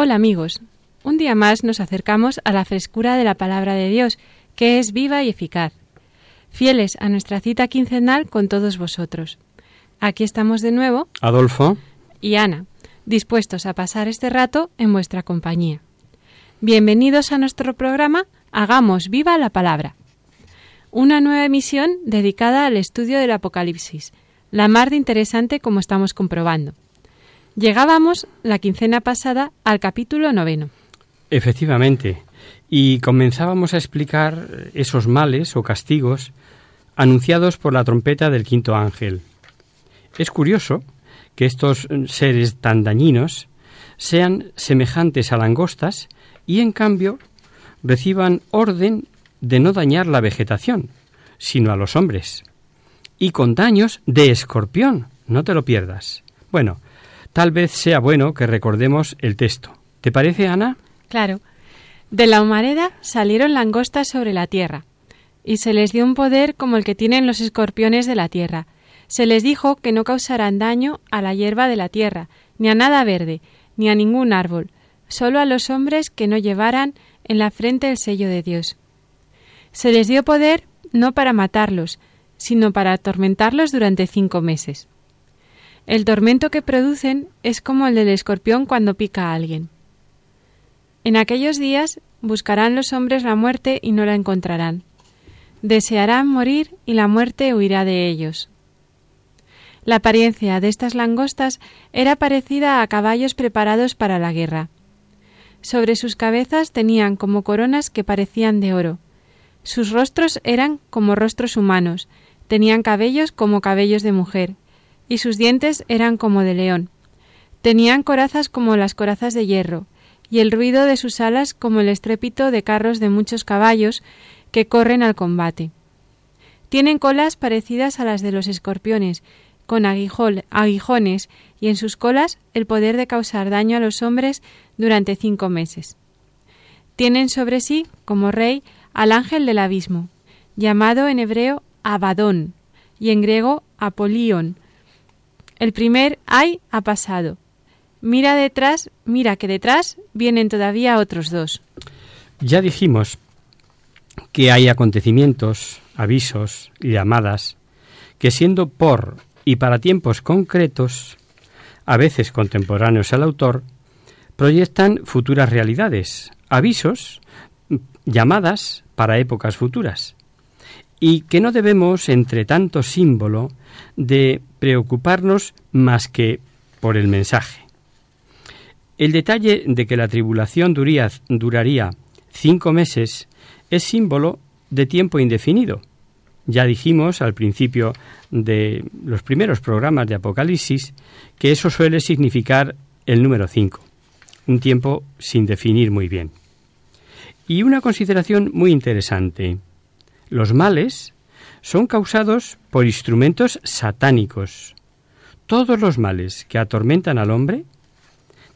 Hola amigos, un día más nos acercamos a la frescura de la palabra de Dios, que es viva y eficaz. Fieles a nuestra cita quincenal con todos vosotros. Aquí estamos de nuevo, Adolfo, y Ana, dispuestos a pasar este rato en vuestra compañía. Bienvenidos a nuestro programa Hagamos viva la palabra. Una nueva emisión dedicada al estudio del Apocalipsis, la más de interesante como estamos comprobando. Llegábamos la quincena pasada al capítulo noveno. efectivamente, y comenzábamos a explicar esos males o castigos anunciados por la trompeta del quinto ángel. Es curioso que estos seres tan dañinos sean semejantes a langostas y en cambio reciban orden de no dañar la vegetación, sino a los hombres. Y con daños de escorpión, no te lo pierdas. Bueno, tal vez sea bueno que recordemos el texto. ¿Te parece, Ana? Claro. De la humareda salieron langostas sobre la tierra, y se les dio un poder como el que tienen los escorpiones de la tierra. Se les dijo que no causarán daño a la hierba de la tierra, ni a nada verde, ni a ningún árbol, solo a los hombres que no llevaran en la frente el sello de Dios. Se les dio poder no para matarlos, sino para atormentarlos durante cinco meses. El tormento que producen es como el del escorpión cuando pica a alguien. En aquellos días buscarán los hombres la muerte y no la encontrarán. Desearán morir y la muerte huirá de ellos. La apariencia de estas langostas era parecida a caballos preparados para la guerra. Sobre sus cabezas tenían como coronas que parecían de oro. Sus rostros eran como rostros humanos, tenían cabellos como cabellos de mujer, y sus dientes eran como de león. Tenían corazas como las corazas de hierro, y el ruido de sus alas como el estrépito de carros de muchos caballos que corren al combate. Tienen colas parecidas a las de los escorpiones, con aguijol- aguijones, y en sus colas el poder de causar daño a los hombres durante cinco meses. Tienen sobre sí, como rey, al ángel del abismo, llamado en hebreo Abadón, y en griego Apolión. El primer ay ha pasado. Mira detrás, mira que detrás vienen todavía otros dos. Ya dijimos que hay acontecimientos, avisos llamadas que siendo por y para tiempos concretos, a veces contemporáneos al autor, proyectan futuras realidades, avisos, llamadas para épocas futuras, y que no debemos, entre tanto símbolo, de preocuparnos más que por el mensaje. El detalle de que la tribulación duría- duraría cinco meses es símbolo de tiempo indefinido. Ya dijimos al principio de los primeros programas de Apocalipsis que eso suele significar el número cinco, un tiempo sin definir muy bien. Y una consideración muy interesante. Los males son causados por instrumentos satánicos. Todos los males que atormentan al hombre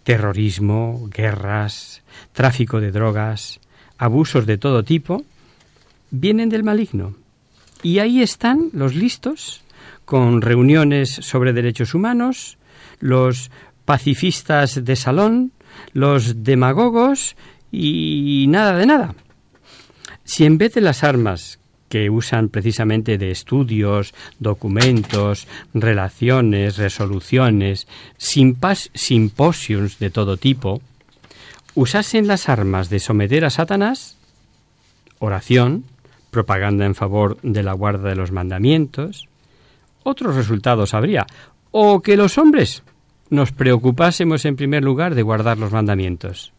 terrorismo, guerras, tráfico de drogas, abusos de todo tipo, vienen del maligno. Y ahí están los listos, con reuniones sobre derechos humanos, los pacifistas de salón, los demagogos y nada de nada. Si en vez de las armas que usan precisamente de estudios, documentos, relaciones, resoluciones, simposios de todo tipo, usasen las armas de someter a Satanás, oración, propaganda en favor de la guarda de los mandamientos, otros resultados habría. O que los hombres nos preocupásemos en primer lugar de guardar los mandamientos.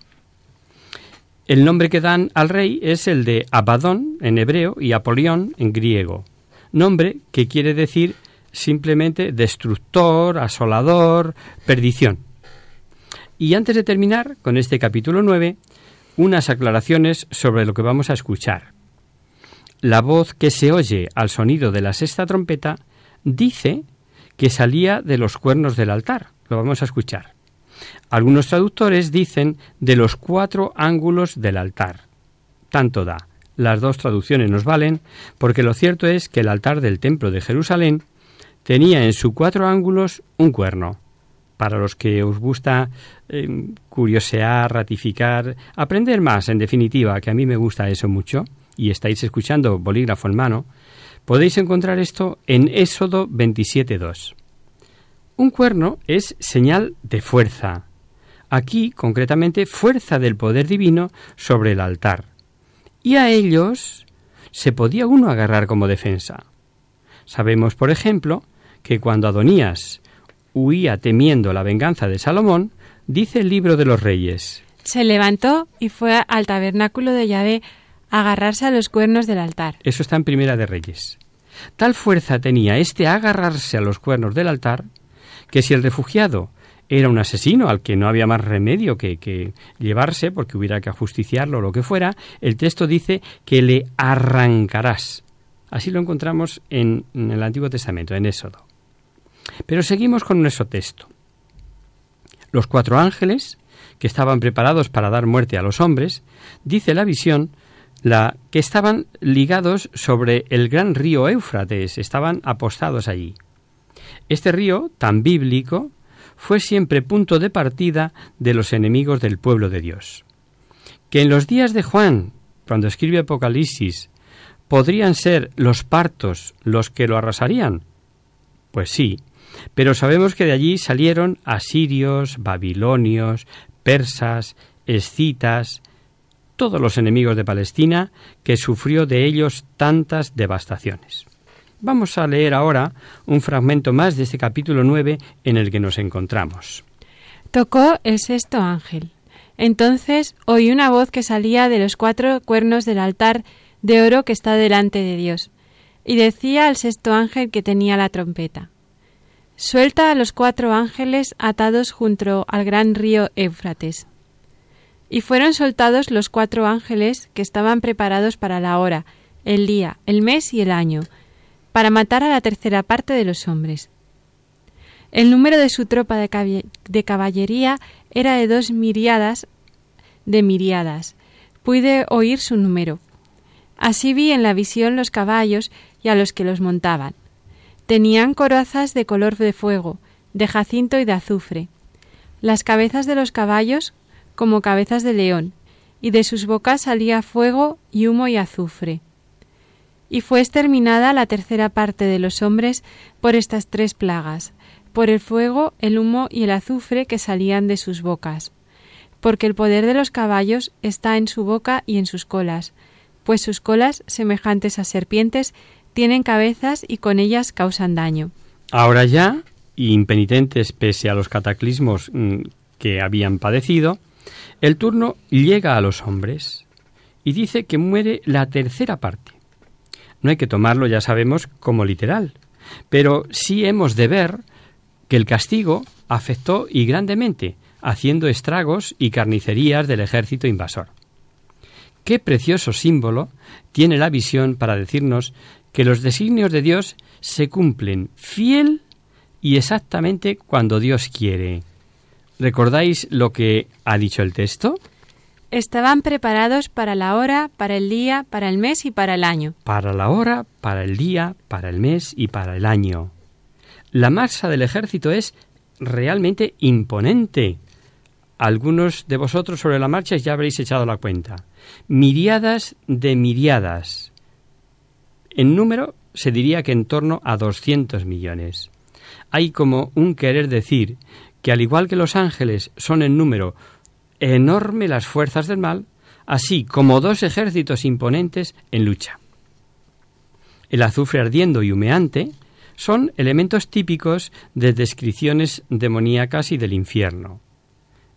El nombre que dan al rey es el de Abadón en hebreo y Apolión en griego, nombre que quiere decir simplemente destructor, asolador, perdición. Y antes de terminar con este capítulo 9, unas aclaraciones sobre lo que vamos a escuchar. La voz que se oye al sonido de la sexta trompeta dice que salía de los cuernos del altar. Lo vamos a escuchar. Algunos traductores dicen de los cuatro ángulos del altar. Tanto da. Las dos traducciones nos valen porque lo cierto es que el altar del templo de Jerusalén tenía en sus cuatro ángulos un cuerno. Para los que os gusta eh, curiosear, ratificar, aprender más, en definitiva, que a mí me gusta eso mucho, y estáis escuchando bolígrafo en mano, podéis encontrar esto en Éxodo 27.2. Un cuerno es señal de fuerza. Aquí, concretamente, fuerza del poder divino sobre el altar. Y a ellos se podía uno agarrar como defensa. Sabemos, por ejemplo, que cuando Adonías huía temiendo la venganza de Salomón, dice el libro de los reyes. Se levantó y fue al tabernáculo de Yahvé a agarrarse a los cuernos del altar. Eso está en Primera de Reyes. Tal fuerza tenía este agarrarse a los cuernos del altar que si el refugiado era un asesino al que no había más remedio que, que, llevarse porque hubiera que ajusticiarlo o lo que fuera, el texto dice que le arrancarás. Así lo encontramos en, el Antiguo Testamento, en Éxodo. Pero seguimos con nuestro texto. Los cuatro ángeles, que estaban preparados para dar muerte a los hombres, dice la visión, la que estaban ligados sobre el gran río Éufrates, estaban apostados allí. Este río, tan bíblico, fue siempre punto de partida de los enemigos del pueblo de Dios. Que en los días de Juan, cuando escribe Apocalipsis, podrían ser los partos los que lo arrasarían. Pues sí, pero sabemos que de allí salieron asirios, babilonios, persas, escitas, todos los enemigos de Palestina, que sufrió de ellos tantas devastaciones. Vamos a leer ahora un fragmento más de este capítulo 9 en el que nos encontramos. Tocó el sexto ángel. Entonces oí una voz que salía de los cuatro cuernos del altar de oro que está delante de Dios, y decía al sexto ángel que tenía la trompeta. Suelta a los cuatro ángeles atados junto al gran río Éufrates. Y fueron soltados los cuatro ángeles que estaban preparados para la hora, el día, el mes y el año, para matar a la tercera parte de los hombres. El número de su tropa de, caballería era de dos miriadas de miriadas. Pude oír su número. Así vi en la visión los caballos y a los que los montaban. Tenían corazas de color de fuego, de jacinto y de azufre. Las cabezas de los caballos como cabezas de león, y de sus bocas salía fuego y humo y azufre. Y fue exterminada la tercera parte de los hombres por estas tres plagas, por el fuego, el humo y el azufre que salían de sus bocas. Porque el poder de los caballos está en su boca y en sus colas, pues sus colas, semejantes a serpientes, tienen cabezas y con ellas causan daño. Ahora ya, impenitentes pese a los cataclismos mm, que habían padecido, el turno llega a los hombres y dice que muere la tercera parte. No hay que tomarlo, ya sabemos, como literal, pero sí hemos de ver que el castigo afectó y grandemente, haciendo estragos y carnicerías del ejército invasor. Qué precioso símbolo tiene la visión para decirnos que los designios de Dios se cumplen fiel y exactamente cuando Dios quiere. ¿Recordáis lo que ha dicho el texto? Estaban preparados para la hora, para el día, para el mes y para el año. Para la hora, para el día, para el mes y para el año. La masa del ejército es realmente imponente. Algunos de vosotros sobre la marcha ya habréis echado la cuenta. Miriadas de miriadas. En número se diría que en torno a 200 millones. Hay como un querer decir que al igual que los ángeles son en número enorme las fuerzas del mal, así como dos ejércitos imponentes en lucha. El azufre ardiendo y humeante son elementos típicos de descripciones demoníacas y del infierno.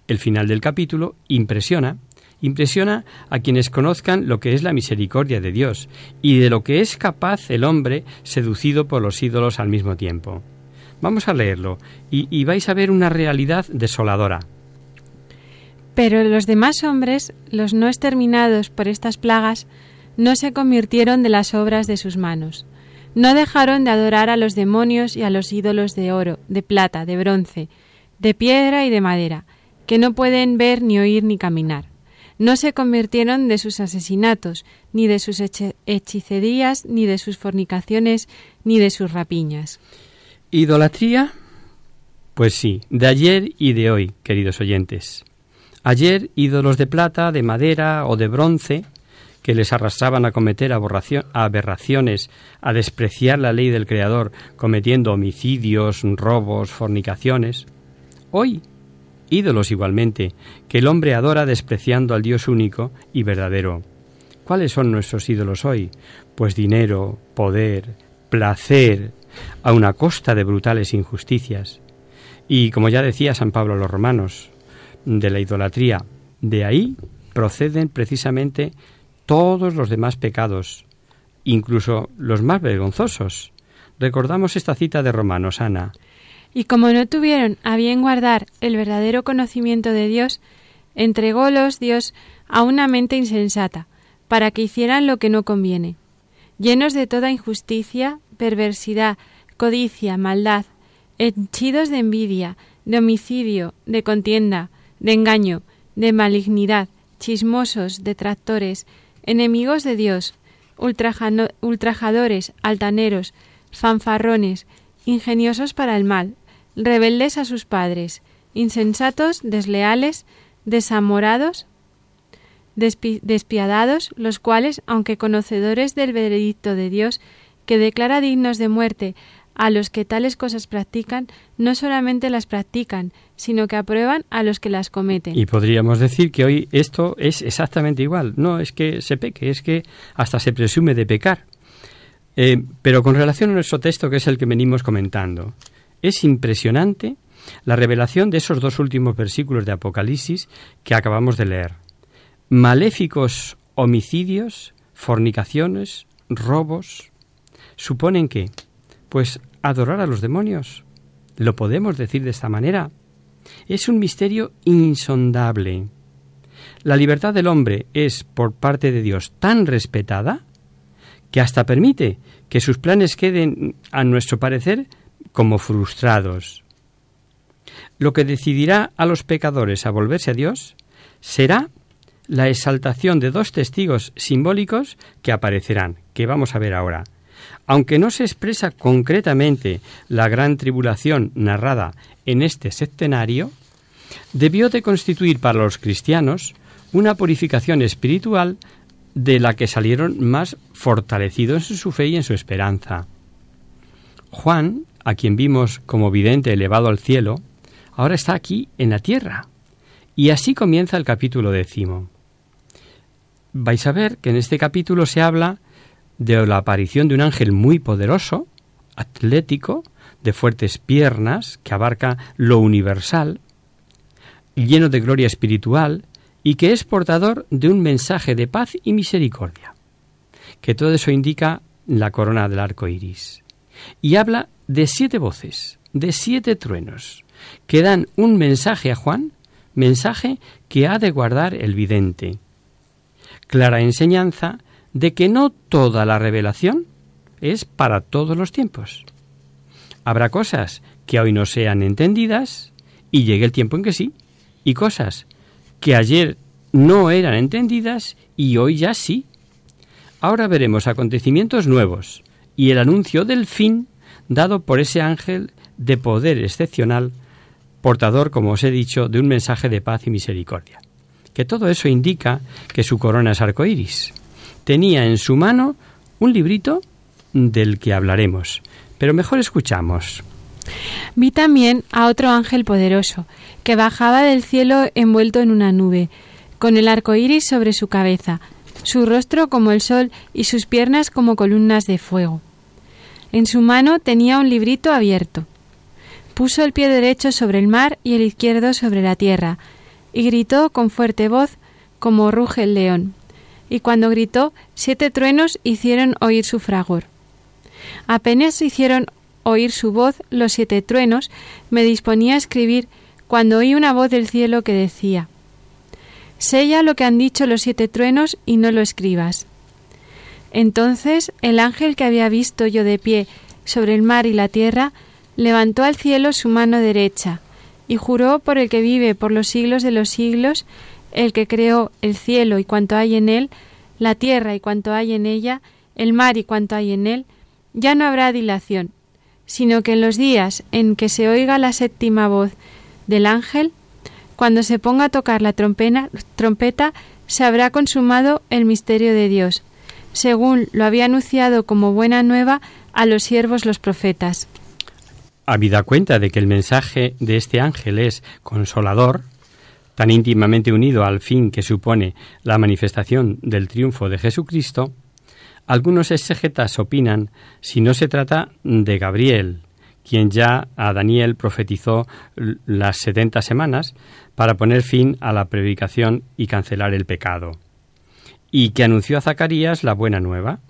El final del capítulo impresiona, impresiona a quienes conozcan lo que es la misericordia de Dios y de lo que es capaz el hombre seducido por los ídolos al mismo tiempo. Vamos a leerlo y, y vais a ver una realidad desoladora. Pero los demás hombres, los no exterminados por estas plagas, no se convirtieron de las obras de sus manos. No dejaron de adorar a los demonios y a los ídolos de oro, de plata, de bronce, de piedra y de madera, que no pueden ver ni oír ni caminar. No se convirtieron de sus asesinatos, ni de sus hechicerías, ni de sus fornicaciones, ni de sus rapiñas. ¿Idolatría? Pues sí, de ayer y de hoy, queridos oyentes. Ayer ídolos de plata, de madera o de bronce que les arrastraban a cometer aberraciones, a despreciar la ley del Creador, cometiendo homicidios, robos, fornicaciones. Hoy, ídolos igualmente, que el hombre adora despreciando al Dios único y verdadero. ¿Cuáles son nuestros ídolos hoy? Pues dinero, poder, placer, a una costa de brutales injusticias. Y como ya decía San Pablo a los romanos, de la idolatría. De ahí proceden precisamente todos los demás pecados, incluso los más vergonzosos. Recordamos esta cita de Romanos, Ana. Y como no tuvieron a bien guardar el verdadero conocimiento de Dios, entrególos Dios a una mente insensata, para que hicieran lo que no conviene, llenos de toda injusticia, perversidad, codicia, maldad, henchidos de envidia, de homicidio, de contienda, de engaño, de malignidad, chismosos, detractores, enemigos de Dios, ultrajadores, altaneros, fanfarrones, ingeniosos para el mal, rebeldes a sus padres, insensatos, desleales, desamorados, despiadados, los cuales, aunque conocedores del veredicto de Dios, que declara dignos de muerte a los que tales cosas practican, no solamente las practican, sino que aprueban a los que las cometen. Y podríamos decir que hoy esto es exactamente igual. No es que se peque, es que hasta se presume de pecar. Eh, pero con relación a nuestro texto, que es el que venimos comentando, es impresionante la revelación de esos dos últimos versículos de Apocalipsis que acabamos de leer. Maléficos homicidios, fornicaciones, robos, suponen que pues adorar a los demonios. ¿Lo podemos decir de esta manera? Es un misterio insondable. La libertad del hombre es, por parte de Dios, tan respetada que hasta permite que sus planes queden, a nuestro parecer, como frustrados. Lo que decidirá a los pecadores a volverse a Dios será la exaltación de dos testigos simbólicos que aparecerán, que vamos a ver ahora. Aunque no se expresa concretamente la gran tribulación narrada en este septenario, debió de constituir para los cristianos una purificación espiritual de la que salieron más fortalecidos en su fe y en su esperanza. Juan, a quien vimos como vidente elevado al cielo, ahora está aquí en la tierra. Y así comienza el capítulo décimo. Vais a ver que en este capítulo se habla de la aparición de un ángel muy poderoso, atlético, de fuertes piernas, que abarca lo universal, lleno de gloria espiritual y que es portador de un mensaje de paz y misericordia. Que todo eso indica la corona del arco iris. Y habla de siete voces, de siete truenos, que dan un mensaje a Juan, mensaje que ha de guardar el vidente. Clara enseñanza de que no toda la revelación es para todos los tiempos. Habrá cosas que hoy no sean entendidas y llegue el tiempo en que sí, y cosas que ayer no eran entendidas y hoy ya sí. Ahora veremos acontecimientos nuevos y el anuncio del fin dado por ese ángel de poder excepcional, portador, como os he dicho, de un mensaje de paz y misericordia. Que todo eso indica que su corona es arcoíris tenía en su mano un librito del que hablaremos. Pero mejor escuchamos Vi también a otro ángel poderoso, que bajaba del cielo envuelto en una nube, con el arco iris sobre su cabeza, su rostro como el sol y sus piernas como columnas de fuego. En su mano tenía un librito abierto. Puso el pie derecho sobre el mar y el izquierdo sobre la tierra, y gritó con fuerte voz como ruge el león. Y cuando gritó, siete truenos hicieron oír su fragor. Apenas hicieron oír su voz los siete truenos, me disponía a escribir cuando oí una voz del cielo que decía Sella lo que han dicho los siete truenos y no lo escribas. Entonces el ángel que había visto yo de pie sobre el mar y la tierra levantó al cielo su mano derecha y juró por el que vive por los siglos de los siglos, el que creó el cielo y cuanto hay en él, la tierra y cuanto hay en ella, el mar y cuanto hay en él, ya no habrá dilación, sino que en los días en que se oiga la séptima voz del ángel, cuando se ponga a tocar la trompeta, se habrá consumado el misterio de Dios, según lo había anunciado como buena nueva a los siervos los profetas. Habida cuenta de que el mensaje de este ángel es consolador, tan íntimamente unido al fin que supone la manifestación del triunfo de Jesucristo, algunos exegetas opinan si no se trata de Gabriel, quien ya a Daniel profetizó las setenta semanas para poner fin a la predicación y cancelar el pecado, y que anunció a Zacarías la buena nueva,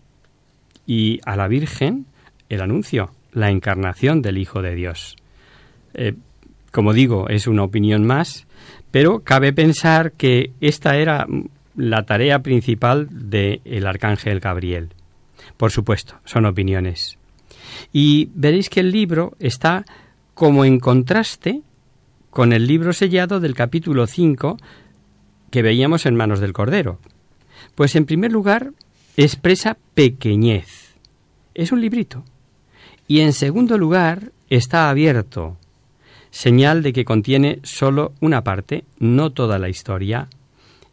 y a la Virgen el anuncio, la encarnación del Hijo de Dios. Eh, como digo, es una opinión más, pero cabe pensar que esta era la tarea principal del arcángel Gabriel. Por supuesto, son opiniones. Y veréis que el libro está como en contraste con el libro sellado del capítulo 5 que veíamos en manos del Cordero. Pues en primer lugar expresa pequeñez. Es un librito. Y en segundo lugar está abierto, señal de que contiene solo una parte, no toda la historia,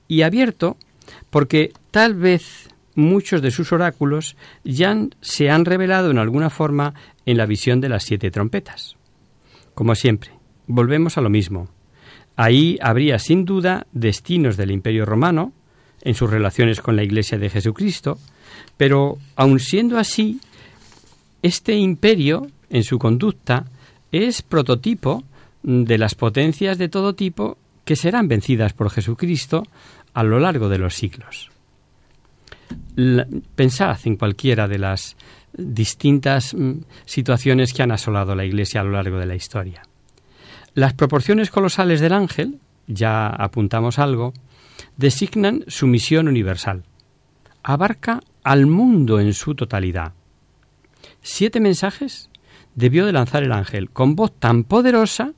y abierto porque tal vez muchos de sus oráculos ya se han revelado en alguna forma en la visión de las siete trompetas. Como siempre, volvemos a lo mismo. Ahí habría sin duda destinos del Imperio romano en sus relaciones con la Iglesia de Jesucristo, pero aun siendo así, este imperio en su conducta es prototipo de las potencias de todo tipo que serán vencidas por Jesucristo a lo largo de los siglos pensad en cualquiera de las distintas mm, situaciones que han asolado la Iglesia a lo largo de la historia. Las proporciones colosales del ángel, ya apuntamos algo, designan su misión universal. Abarca al mundo en su totalidad. Siete mensajes debió de lanzar el ángel con voz tan poderosa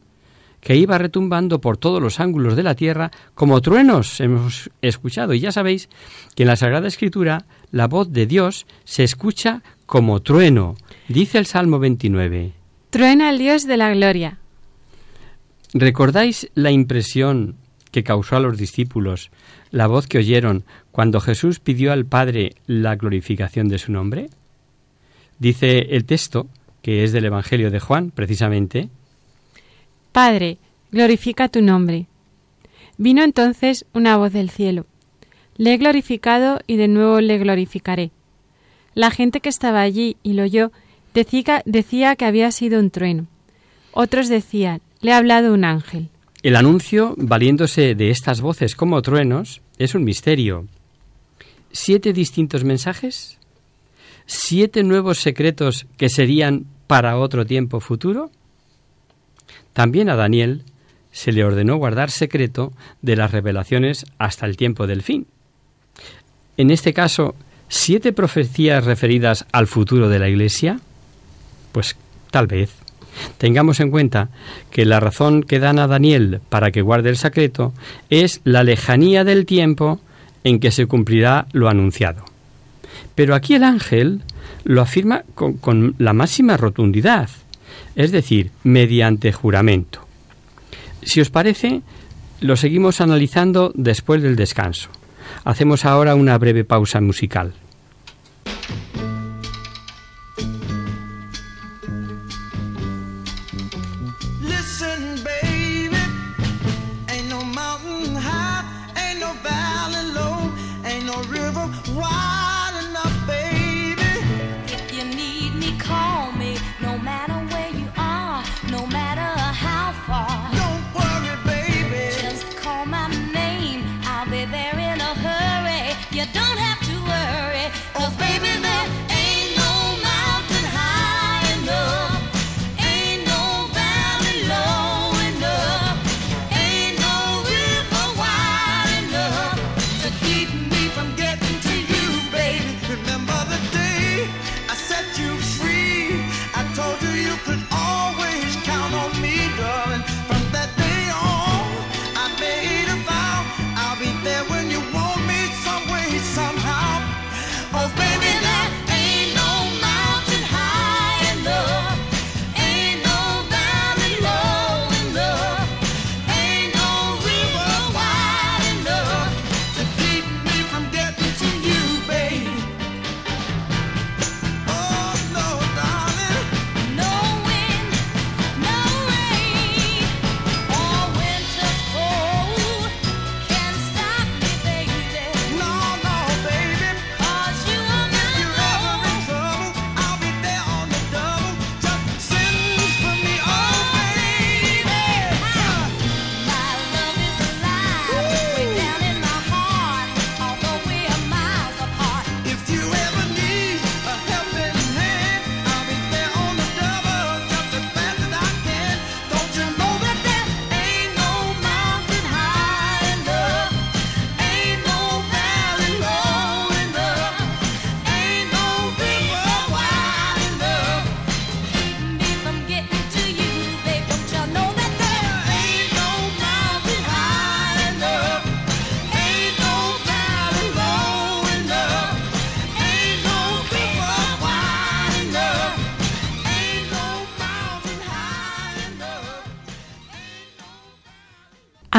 que iba retumbando por todos los ángulos de la tierra como truenos hemos escuchado. Y ya sabéis que en la Sagrada Escritura la voz de Dios se escucha como trueno. Dice el Salmo 29. Truena el Dios de la gloria. ¿Recordáis la impresión que causó a los discípulos la voz que oyeron cuando Jesús pidió al Padre la glorificación de su nombre? Dice el texto, que es del Evangelio de Juan, precisamente, Padre, glorifica tu nombre. Vino entonces una voz del cielo. Le he glorificado y de nuevo le glorificaré. La gente que estaba allí y lo oyó decía, que había sido un trueno. Otros decían, le ha hablado un ángel. El anuncio, valiéndose de estas voces como truenos, es un misterio. ¿Siete distintos mensajes? ¿Siete nuevos secretos que serían para otro tiempo futuro? También a Daniel se le ordenó guardar secreto de las revelaciones hasta el tiempo del fin. En este caso, ¿siete profecías referidas al futuro de la Iglesia? Pues tal vez. Tengamos en cuenta que la razón que dan a Daniel para que guarde el secreto es la lejanía del tiempo en que se cumplirá lo anunciado. Pero aquí el ángel lo afirma con, con la máxima rotundidad es decir, mediante juramento. Si os parece, lo seguimos analizando después del descanso. Hacemos ahora una breve pausa musical.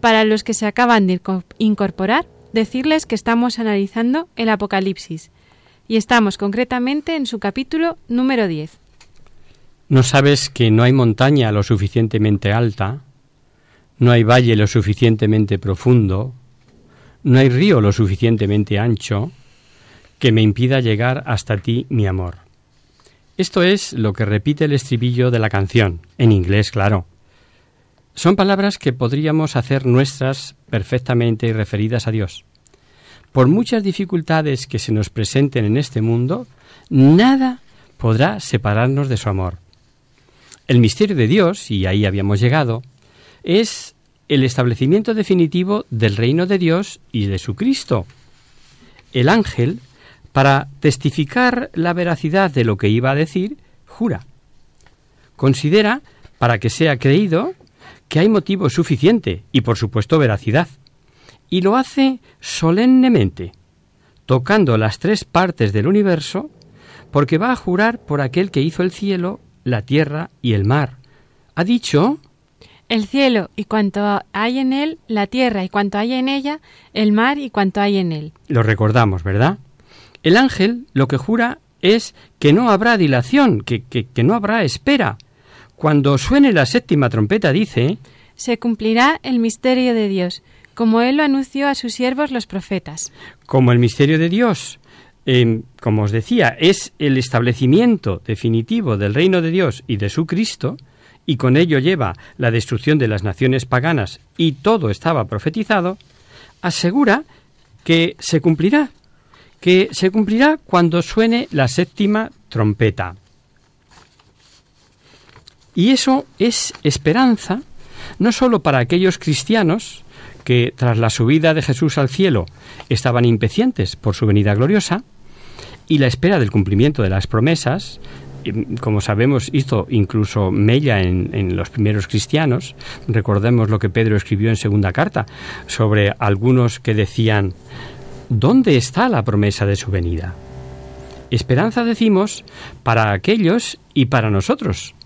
Para los que se acaban de incorporar, decirles que estamos analizando el Apocalipsis y estamos concretamente en su capítulo número 10. ¿No sabes que no hay montaña lo suficientemente alta? No hay valle lo suficientemente profundo, no hay río lo suficientemente ancho que me impida llegar hasta ti, mi amor. Esto es lo que repite el estribillo de la canción, en inglés, claro. Son palabras que podríamos hacer nuestras perfectamente y referidas a Dios. Por muchas dificultades que se nos presenten en este mundo, nada podrá separarnos de su amor. El misterio de Dios, y ahí habíamos llegado, es el establecimiento definitivo del reino de Dios y de su Cristo. El ángel, para testificar la veracidad de lo que iba a decir, jura. Considera, para que sea creído, que hay motivo suficiente y, por supuesto, veracidad. Y lo hace solemnemente, tocando las tres partes del universo, porque va a jurar por aquel que hizo el cielo, la tierra y el mar. Ha dicho el cielo y cuanto hay en él, la tierra y cuanto hay en ella, el mar y cuanto hay en él. Lo recordamos, ¿verdad? El ángel lo que jura es que no habrá dilación, que, que, que no habrá espera. Cuando suene la séptima trompeta dice Se cumplirá el misterio de Dios, como él lo anunció a sus siervos los profetas. Como el misterio de Dios, eh, como os decía, es el establecimiento definitivo del reino de Dios y de su Cristo, y con ello lleva la destrucción de las naciones paganas y todo estaba profetizado, asegura que se cumplirá, que se cumplirá cuando suene la séptima trompeta. Y eso es esperanza no sólo para aquellos cristianos que tras la subida de Jesús al cielo estaban impacientes por su venida gloriosa, y la espera del cumplimiento de las promesas, como sabemos, hizo incluso mella en, los primeros cristianos. Recordemos lo que Pedro escribió en segunda carta sobre algunos que decían, ¿dónde está la promesa de su venida? Esperanza decimos para aquellos y para nosotros,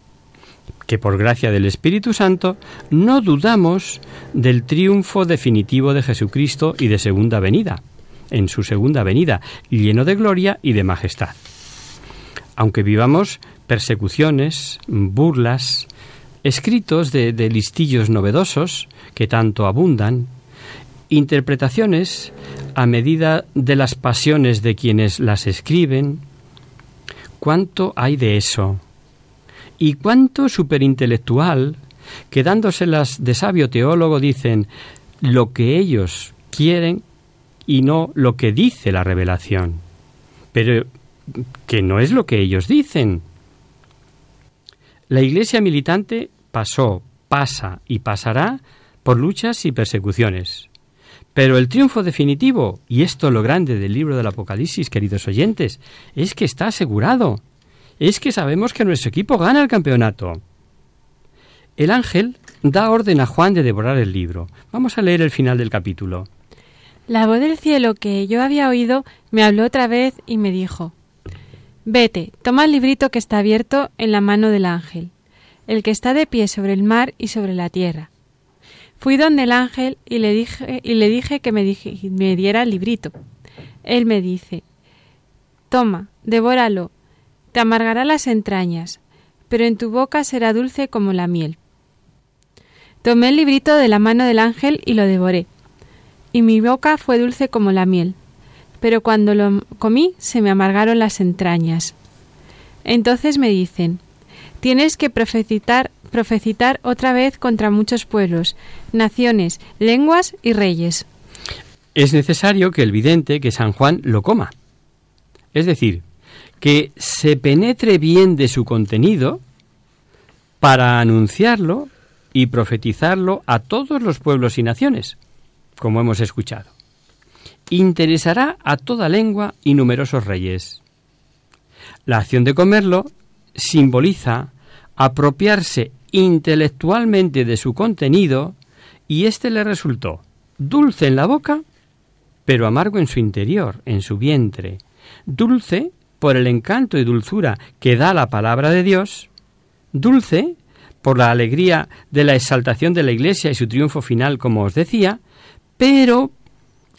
que por gracia del Espíritu Santo no dudamos del triunfo definitivo de Jesucristo y de segunda venida, en su segunda venida, lleno de gloria y de majestad aunque vivamos persecuciones, burlas, escritos de, listillos novedosos que tanto abundan, interpretaciones a medida de las pasiones de quienes las escriben, ¿cuánto hay de eso? ¿Y cuánto superintelectual, quedándoselas de sabio teólogo, dicen lo que ellos quieren y no lo que dice la revelación? Pero que no es lo que ellos dicen. La Iglesia militante pasó, pasa y pasará por luchas y persecuciones. Pero el triunfo definitivo, y esto lo grande del libro del Apocalipsis, queridos oyentes, es que está asegurado. Es que sabemos que nuestro equipo gana el campeonato. El ángel da orden a Juan de devorar el libro. Vamos a leer el final del capítulo. La voz del cielo que yo había oído me habló otra vez y me dijo, Vete, toma el librito que está abierto en la mano del ángel, el que está de pie sobre el mar y sobre la tierra. Fui donde el ángel y le dije, y le dije que me, me diera el librito. Él me dice, Toma, devóralo, te amargará las entrañas, pero en tu boca será dulce como la miel. Tomé el librito de la mano del ángel y lo devoré, y mi boca fue dulce como la miel pero cuando lo comí se me amargaron las entrañas. Entonces me dicen, tienes que profetizar, profecitar otra vez contra muchos pueblos, naciones, lenguas y reyes. Es necesario que el vidente, que San Juan, lo coma. Es decir, que se penetre bien de su contenido para anunciarlo y profetizarlo a todos los pueblos y naciones. como hemos escuchado. Interesará a toda lengua y numerosos reyes. La acción de comerlo simboliza apropiarse intelectualmente de su contenido y éste le resultó dulce en la boca, pero amargo en su interior, en su vientre. Dulce por el encanto y dulzura que da la palabra de Dios, dulce por la alegría de la exaltación de la Iglesia y su triunfo final, como os decía, pero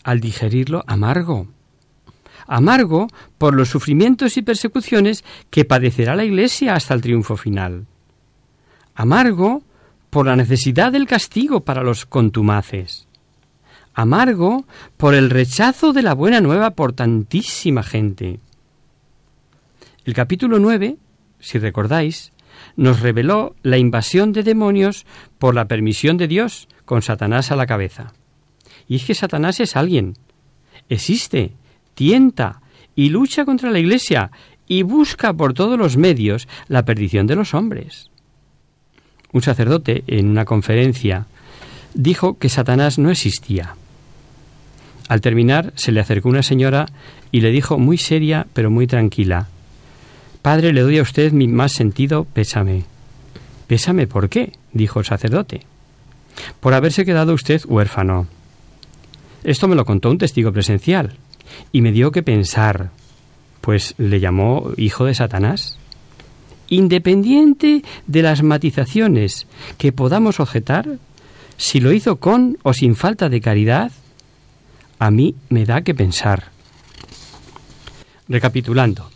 al digerirlo amargo. Amargo por los sufrimientos y persecuciones que padecerá la Iglesia hasta el triunfo final. Amargo por la necesidad del castigo para los contumaces. Amargo por el rechazo de la buena nueva por tantísima gente. El capítulo 9, si recordáis, nos reveló la invasión de demonios por la permisión de Dios con Satanás a la cabeza. Y es que Satanás es alguien. Existe, tienta y lucha contra la Iglesia y busca por todos los medios la perdición de los hombres. Un sacerdote en una conferencia dijo que Satanás no existía. Al terminar se le acercó una señora y le dijo muy seria pero muy tranquila Padre, le doy a usted mi más sentido pésame. Pésame, ¿por qué? dijo el sacerdote. Por haberse quedado usted huérfano. Esto me lo contó un testigo presencial y me dio que pensar, pues le llamó hijo de Satanás. Independiente de las matizaciones que podamos objetar, si lo hizo con o sin falta de caridad, a mí me da que pensar. Recapitulando,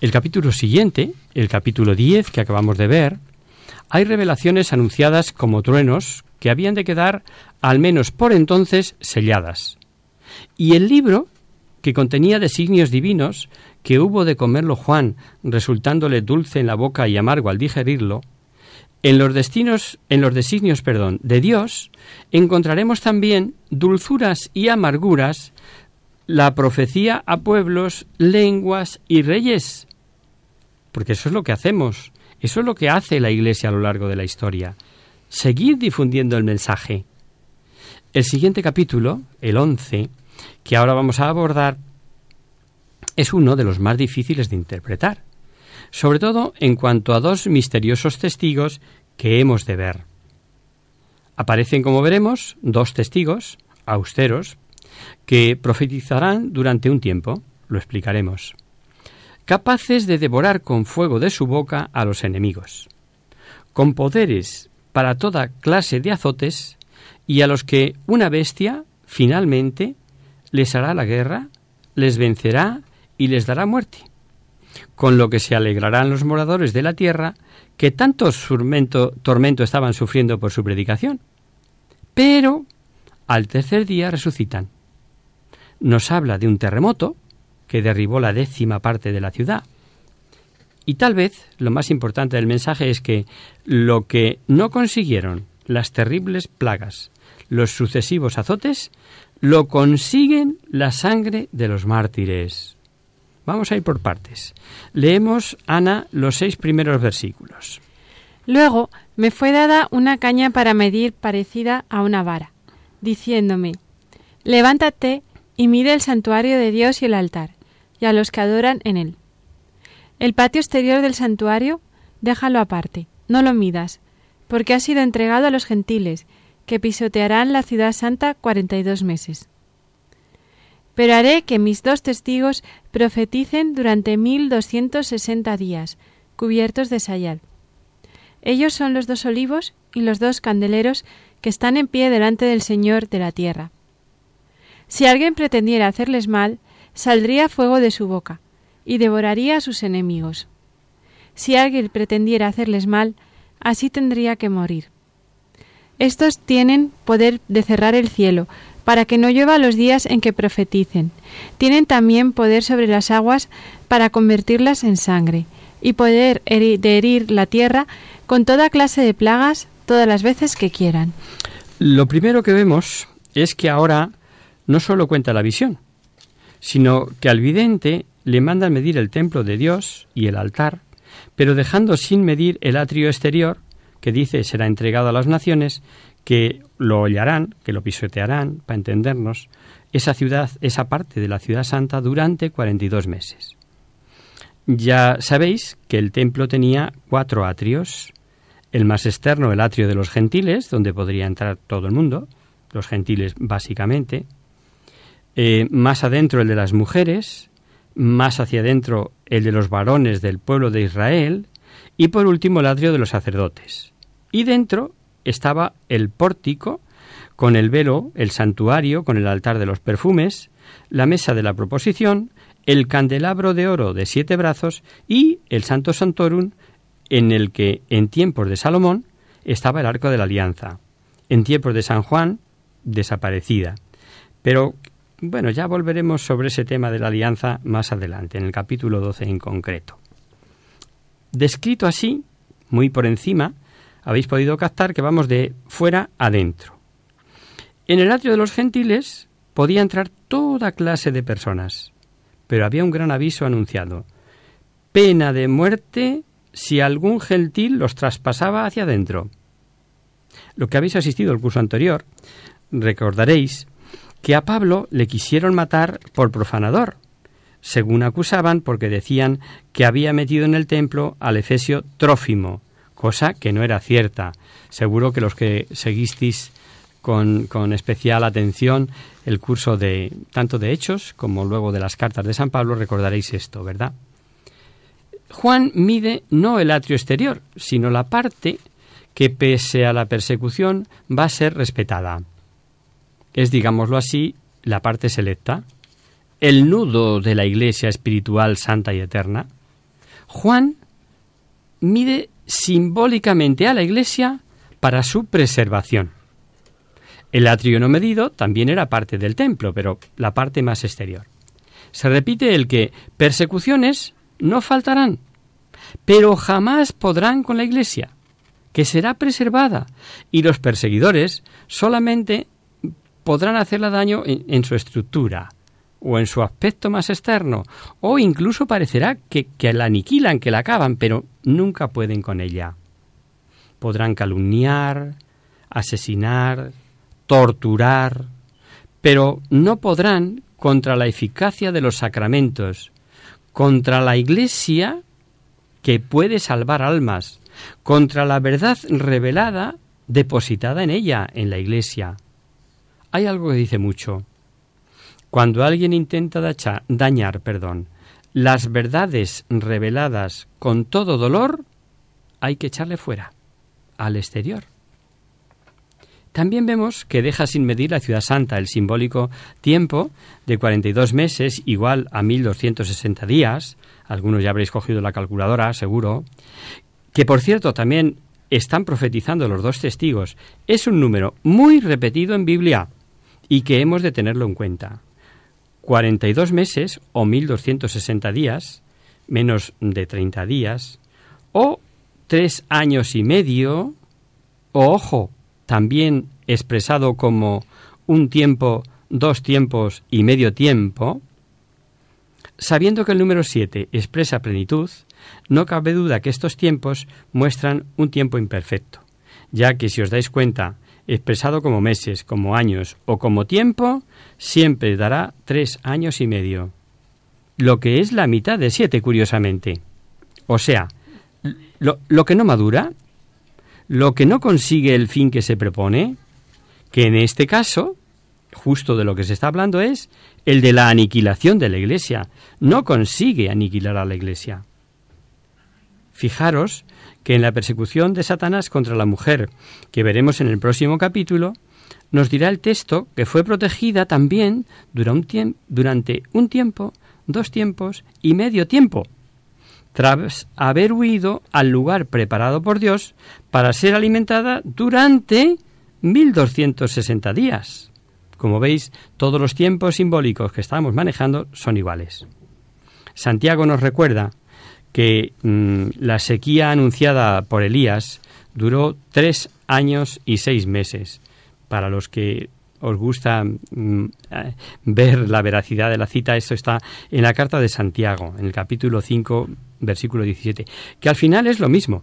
el capítulo siguiente, el capítulo 10 que acabamos de ver, hay revelaciones anunciadas como truenos que habían de quedar, al menos por entonces, selladas. Y el libro, que contenía designios divinos, que hubo de comerlo Juan, resultándole dulce en la boca y amargo al digerirlo, en los destinos, en los designios, perdón, de Dios, encontraremos también dulzuras y amarguras, la profecía a pueblos, lenguas y reyes, porque eso es lo que hacemos, eso es lo que hace la Iglesia a lo largo de la historia, seguir difundiendo el mensaje. El siguiente capítulo, el 11, que ahora vamos a abordar, es uno de los más difíciles de interpretar, sobre todo en cuanto a dos misteriosos testigos que hemos de ver. Aparecen, como veremos, dos testigos, austeros, que profetizarán durante un tiempo, lo explicaremos capaces de devorar con fuego de su boca a los enemigos, con poderes para toda clase de azotes, y a los que una bestia, finalmente, les hará la guerra, les vencerá y les dará muerte, con lo que se alegrarán los moradores de la tierra que tanto tormento estaban sufriendo por su predicación. Pero al tercer día resucitan. Nos habla de un terremoto, que derribó la décima parte de la ciudad. Y tal vez lo más importante del mensaje es que lo que no consiguieron las terribles plagas, los sucesivos azotes, lo consiguen la sangre de los mártires. Vamos a ir por partes. Leemos, Ana, los seis primeros versículos. Luego me fue dada una caña para medir parecida a una vara, diciéndome, levántate y mide el santuario de Dios y el altar, y a los que adoran en él. El patio exterior del santuario, déjalo aparte, no lo midas, porque ha sido entregado a los gentiles, que pisotearán la ciudad santa cuarenta y dos meses. Pero haré que mis dos testigos profeticen durante mil doscientos sesenta días, cubiertos de sayal. Ellos son los dos olivos y los dos candeleros que están en pie delante del Señor de la tierra. Si alguien pretendiera hacerles mal, saldría fuego de su boca, y devoraría a sus enemigos. Si alguien pretendiera hacerles mal, así tendría que morir. Estos tienen poder de cerrar el cielo, para que no llueva los días en que profeticen. Tienen también poder sobre las aguas para convertirlas en sangre, y poder de herir la tierra con toda clase de plagas todas las veces que quieran. Lo primero que vemos es que ahora no solo cuenta la visión, sino que al vidente le mandan medir el templo de Dios y el altar, pero dejando sin medir el atrio exterior, que dice será entregado a las naciones, que lo hollarán, que lo pisotearán, para entendernos, esa ciudad, esa parte de la ciudad santa durante 42 meses. Ya sabéis que el templo tenía cuatro atrios, el más externo el atrio de los gentiles, donde podría entrar todo el mundo, los gentiles básicamente, eh, más adentro el de las mujeres, más hacia adentro el de los varones del pueblo de Israel, y por último el atrio de los sacerdotes. Y dentro estaba el pórtico, con el velo, el santuario, con el altar de los perfumes, la mesa de la proposición, el candelabro de oro de siete brazos y el Santo Santorum, en el que en tiempos de Salomón estaba el arco de la alianza, en tiempos de San Juan desaparecida. Pero bueno, ya volveremos sobre ese tema de la alianza más adelante, en el capítulo 12 en concreto. Descrito así, muy por encima, habéis podido captar que vamos de fuera adentro. En el atrio de los gentiles podía entrar toda clase de personas, pero había un gran aviso anunciado. Pena de muerte si algún gentil los traspasaba hacia adentro. Lo que habéis asistido al curso anterior, recordaréis que a Pablo le quisieron matar por profanador, según acusaban porque decían que había metido en el templo al efesio Trófimo, cosa que no era cierta. Seguro que los que seguisteis con, con, especial atención el curso de tanto de Hechos como luego de las cartas de San Pablo recordaréis esto, ¿verdad? Juan mide no el atrio exterior, sino la parte que pese a la persecución va a ser respetada. Es, digámoslo así, la parte selecta, el nudo de la Iglesia espiritual santa y eterna. Juan mide simbólicamente a la Iglesia para su preservación. El atrio no medido también era parte del templo, pero la parte más exterior. Se repite el que persecuciones no faltarán, pero jamás podrán con la Iglesia, que será preservada, y los perseguidores solamente podrán hacerle daño en, su estructura o en su aspecto más externo, o incluso parecerá que, que la aniquilan, que la acaban, pero nunca pueden con ella. Podrán calumniar, asesinar, torturar, pero no podrán contra la eficacia de los sacramentos, contra la Iglesia que puede salvar almas, contra la verdad revelada depositada en ella, en la Iglesia. Hay algo que dice mucho. Cuando alguien intenta dañar, perdón, las verdades reveladas con todo dolor, hay que echarle fuera, al exterior. También vemos que deja sin medir la ciudad santa el simbólico tiempo de 42 meses igual a 1260 días, algunos ya habréis cogido la calculadora, seguro, que por cierto también están profetizando los dos testigos, es un número muy repetido en Biblia y que hemos de tenerlo en cuenta. 42 meses o 1260 días, menos de 30 días, o tres años y medio, o ojo, también expresado como un tiempo, dos tiempos y medio tiempo, sabiendo que el número 7 expresa plenitud, no cabe duda que estos tiempos muestran un tiempo imperfecto, ya que si os dais cuenta, expresado como meses, como años o como tiempo, siempre dará tres años y medio, lo que es la mitad de siete, curiosamente. O sea, lo, que no madura, lo que no consigue el fin que se propone, que en este caso, justo de lo que se está hablando es el de la aniquilación de la Iglesia. No consigue aniquilar a la Iglesia. Fijaros que en la persecución de Satanás contra la mujer, que veremos en el próximo capítulo, nos dirá el texto que fue protegida también durante un tiempo, dos tiempos y medio tiempo, tras haber huido al lugar preparado por Dios para ser alimentada durante 1260 días. Como veis, todos los tiempos simbólicos que estamos manejando son iguales. Santiago nos recuerda que mm, la sequía anunciada por Elías duró tres años y seis meses. Para los que os gusta mm, ver la veracidad de la cita, esto está en la carta de Santiago, en el capítulo 5, versículo 17, que al final es lo mismo.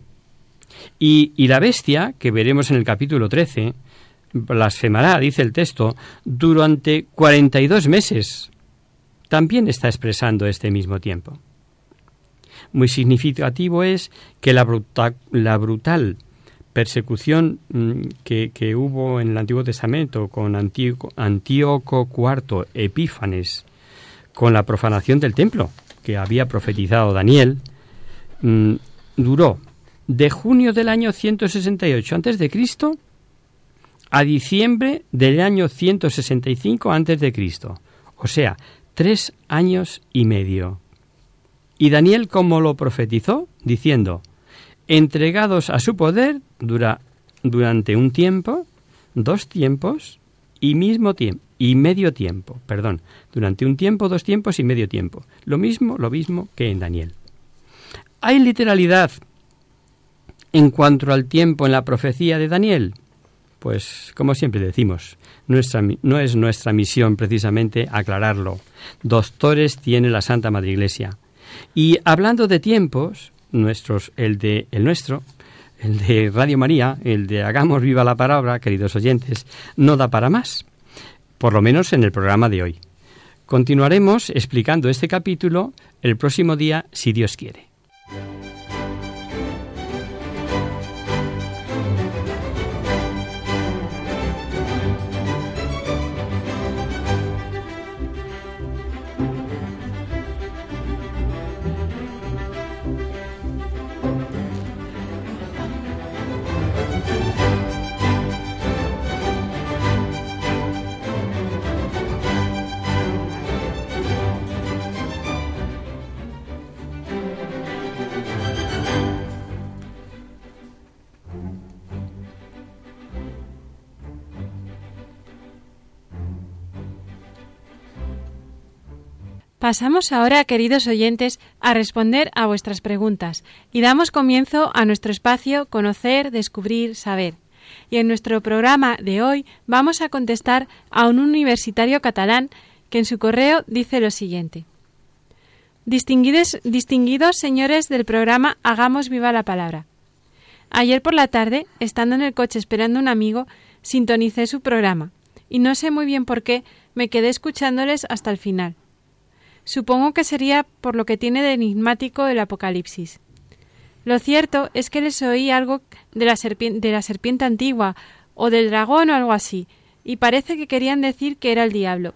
Y, y la bestia, que veremos en el capítulo 13, blasfemará, dice el texto, durante 42 meses. También está expresando este mismo tiempo. Muy significativo es que la, la brutal persecución mm, que, hubo en el Antiguo Testamento con Antíoco, Antíoco IV Epífanes, con la profanación del templo que había profetizado Daniel, mm, duró de junio del año 168 a.C. a diciembre del año 165 a.C. O sea, tres años y medio. Y Daniel, como lo profetizó, diciendo, entregados a su poder dura, durante un tiempo, dos tiempos y mismo tiempo y medio tiempo, perdón, durante un tiempo, dos tiempos y medio tiempo. Lo mismo, lo mismo que en Daniel. ¿Hay literalidad en cuanto al tiempo en la profecía de Daniel? Pues, como siempre decimos, no es nuestra misión precisamente aclararlo. Doctores tiene la Santa Madre Iglesia. Y hablando de tiempos, nuestros, el de el nuestro, el de Radio María, el de Hagamos viva la palabra, queridos oyentes, no da para más, por lo menos en el programa de hoy. Continuaremos explicando este capítulo el próximo día, si Dios quiere. Pasamos ahora, queridos oyentes, a responder a vuestras preguntas y damos comienzo a nuestro espacio Conocer, Descubrir, Saber. Y en nuestro programa de hoy vamos a contestar a un universitario catalán que en su correo dice lo siguiente. Distinguidos, distinguidos señores del programa Hagamos viva la palabra. Ayer por la tarde, estando en el coche esperando a un amigo, sintonicé su programa y no sé muy bien por qué me quedé escuchándoles hasta el final. Supongo que sería por lo que tiene de enigmático el Apocalipsis. Lo cierto es que les oí algo de la, de la serpiente antigua o del dragón o algo así, y parece que querían decir que era el diablo.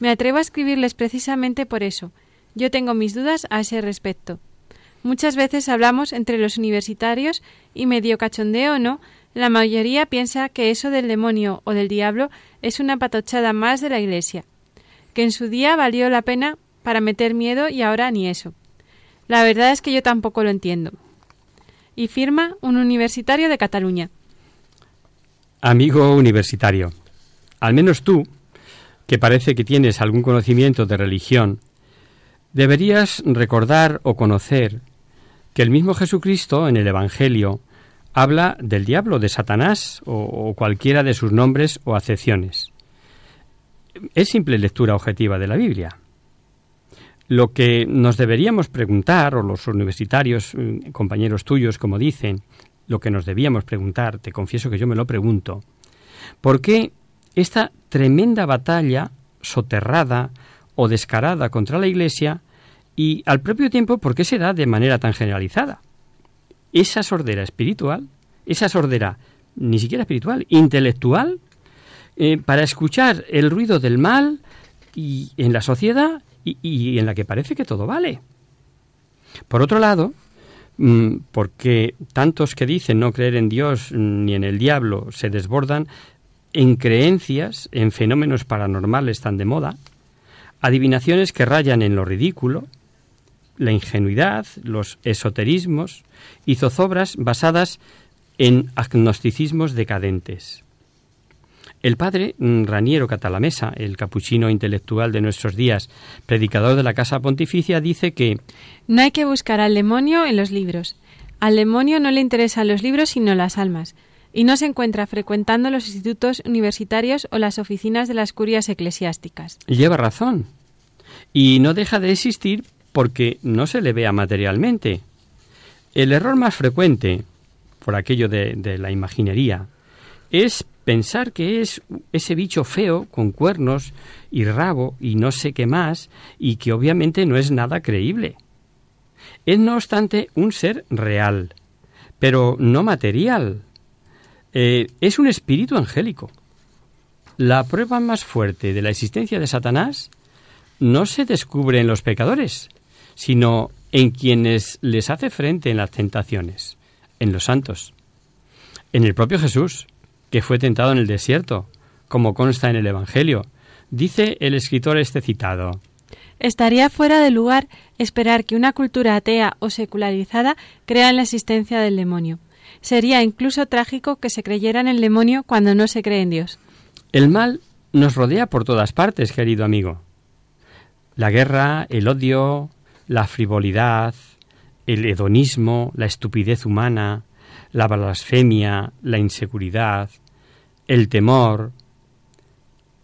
Me atrevo a escribirles precisamente por eso. Yo tengo mis dudas a ese respecto. Muchas veces hablamos entre los universitarios y medio cachondeo no, la mayoría piensa que eso del demonio o del diablo es una patochada más de la Iglesia, que en su día valió la pena para meter miedo y ahora ni eso. La verdad es que yo tampoco lo entiendo. Y firma un universitario de Cataluña. Amigo universitario, al menos tú, que parece que tienes algún conocimiento de religión, deberías recordar o conocer que el mismo Jesucristo en el Evangelio habla del diablo, de Satanás o, o cualquiera de sus nombres o acepciones. Es simple lectura objetiva de la Biblia. Lo que nos deberíamos preguntar, o los universitarios, mm, compañeros tuyos, como dicen, lo que nos debíamos preguntar, te confieso que yo me lo pregunto, ¿por qué esta tremenda batalla soterrada o descarada contra la Iglesia y al propio tiempo por qué se da de manera tan generalizada? Esa sordera espiritual, esa sordera ni siquiera espiritual, intelectual, eh, para escuchar el ruido del mal y en la sociedad y, en la que parece que todo vale. Por otro lado, mm, porque tantos que dicen no creer en Dios ni en el diablo se desbordan en creencias, en fenómenos paranormales tan de moda, adivinaciones que rayan en lo ridículo, la ingenuidad, los esoterismos y zozobras basadas en agnosticismos decadentes. El padre Raniero Catalamesa, el capuchino intelectual de nuestros días, predicador de la Casa Pontificia, dice que No hay que buscar al demonio en los libros. Al demonio no le interesan los libros sino las almas, y no se encuentra frecuentando los institutos universitarios o las oficinas de las curias eclesiásticas. Lleva razón. Y no deja de existir porque no se le vea materialmente. El error más frecuente, por aquello de, de la imaginería, es pensar que es ese bicho feo con cuernos y rabo y no sé qué más y que obviamente no es nada creíble. Es no obstante un ser real, pero no material. Eh, es un espíritu angélico. La prueba más fuerte de la existencia de Satanás no se descubre en los pecadores, sino en quienes les hace frente en las tentaciones, en los santos. En el propio Jesús, que fue tentado en el desierto, como consta en el Evangelio, dice el escritor este citado. Estaría fuera de lugar esperar que una cultura atea o secularizada crea en la existencia del demonio. Sería incluso trágico que se creyera en el demonio cuando no se cree en Dios. El mal nos rodea por todas partes, querido amigo. La guerra, el odio, la frivolidad, el hedonismo, la estupidez humana, la blasfemia, la inseguridad, el temor.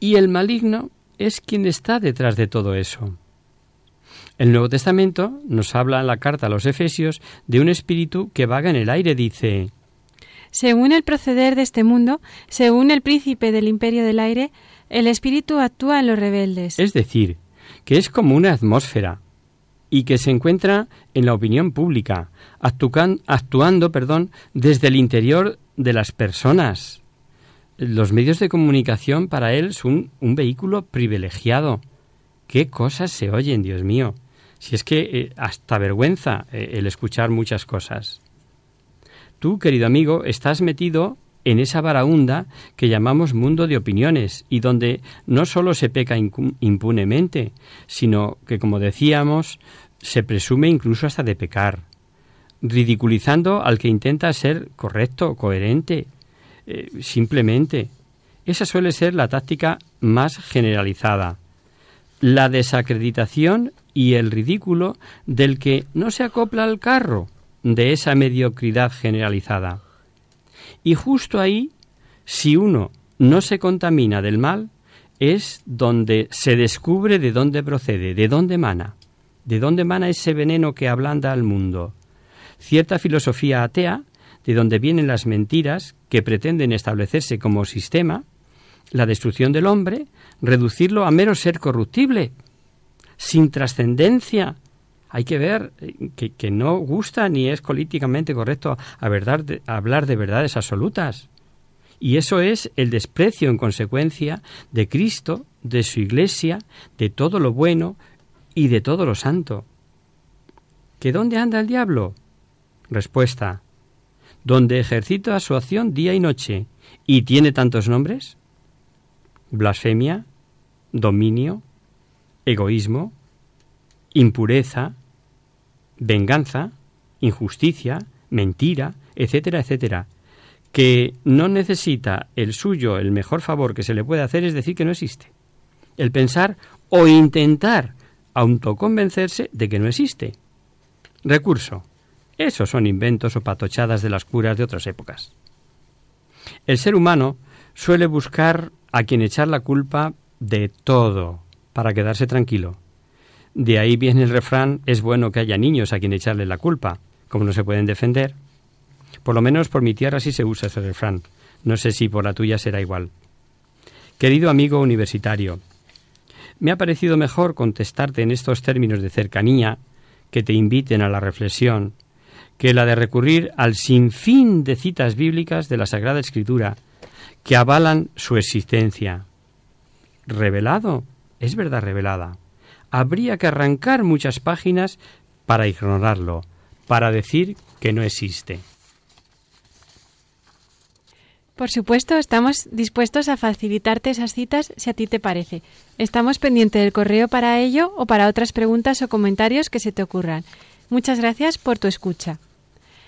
Y el maligno es quien está detrás de todo eso. El Nuevo Testamento nos habla en la carta a los Efesios de un espíritu que vaga en el aire, dice Según el proceder de este mundo, según el príncipe del imperio del aire, el espíritu actúa en los rebeldes. Es decir, que es como una atmósfera y que se encuentra en la opinión pública, actuando perdón, desde el interior de las personas. Los medios de comunicación para él son un vehículo privilegiado. ¿Qué cosas se oyen, Dios mío? Si es que eh, hasta vergüenza eh, el escuchar muchas cosas. Tú, querido amigo, estás metido en esa varaunda que llamamos mundo de opiniones y donde no solo se peca impunemente, sino que, como decíamos, se presume incluso hasta de pecar, ridiculizando al que intenta ser correcto, coherente, eh, simplemente. Esa suele ser la táctica más generalizada. La desacreditación y el ridículo del que no se acopla al carro de esa mediocridad generalizada. Y justo ahí, si uno no se contamina del mal, es donde se descubre de dónde procede, de dónde emana, de dónde emana ese veneno que ablanda al mundo. Cierta filosofía atea, de donde vienen las mentiras que pretenden establecerse como sistema, la destrucción del hombre, reducirlo a mero ser corruptible, sin trascendencia. Hay que ver eh, que, no gusta ni es políticamente correcto hablar de verdades absolutas. Y eso es el desprecio en consecuencia de Cristo, de su Iglesia, de todo lo bueno y de todo lo santo. ¿Que dónde anda el diablo? Respuesta. ¿Donde ejercita su acción día y noche y tiene tantos nombres? Blasfemia, dominio, egoísmo, impureza, venganza, injusticia, mentira, etcétera, etcétera, que no necesita el suyo, el mejor favor que se le puede hacer es decir que no existe. El pensar o intentar autoconvencerse de que no existe. Recurso. Esos son inventos o patochadas de las curas de otras épocas. El ser humano suele buscar a quien echar la culpa de todo, para quedarse tranquilo. De ahí viene el refrán, es bueno que haya niños a quien echarle la culpa, como no se pueden defender. Por lo menos por mi tierra sí se usa ese refrán. No sé si por la tuya será igual. Querido amigo universitario, me ha parecido mejor contestarte en estos términos de cercanía que te inviten a la reflexión que la de recurrir al sinfín de citas bíblicas de la Sagrada Escritura que avalan su existencia. Revelado es verdad revelada. Habría que arrancar muchas páginas para ignorarlo, para decir que no existe. Por supuesto, estamos dispuestos a facilitarte esas citas si a ti te parece. Estamos pendientes del correo para ello o para otras preguntas o comentarios que se te ocurran. Muchas gracias por tu escucha.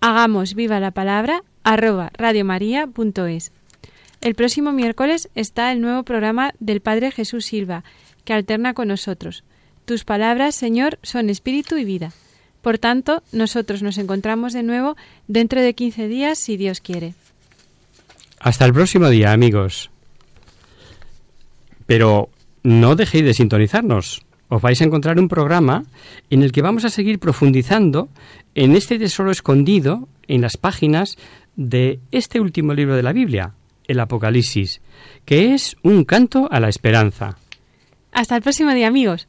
hagamos viva la palabra arroba radiomaria.es. El próximo miércoles está el nuevo programa del Padre Jesús Silva, que alterna con nosotros. Tus palabras, Señor, son espíritu y vida. Por tanto, nosotros nos encontramos de nuevo dentro de 15 días, si Dios quiere. Hasta el próximo día, amigos. Pero no dejéis de sintonizarnos. Os vais a encontrar un programa en el que vamos a seguir profundizando en este tesoro escondido en las páginas de este último libro de la Biblia, el Apocalipsis, que es un canto a la esperanza. Hasta el próximo día, amigos.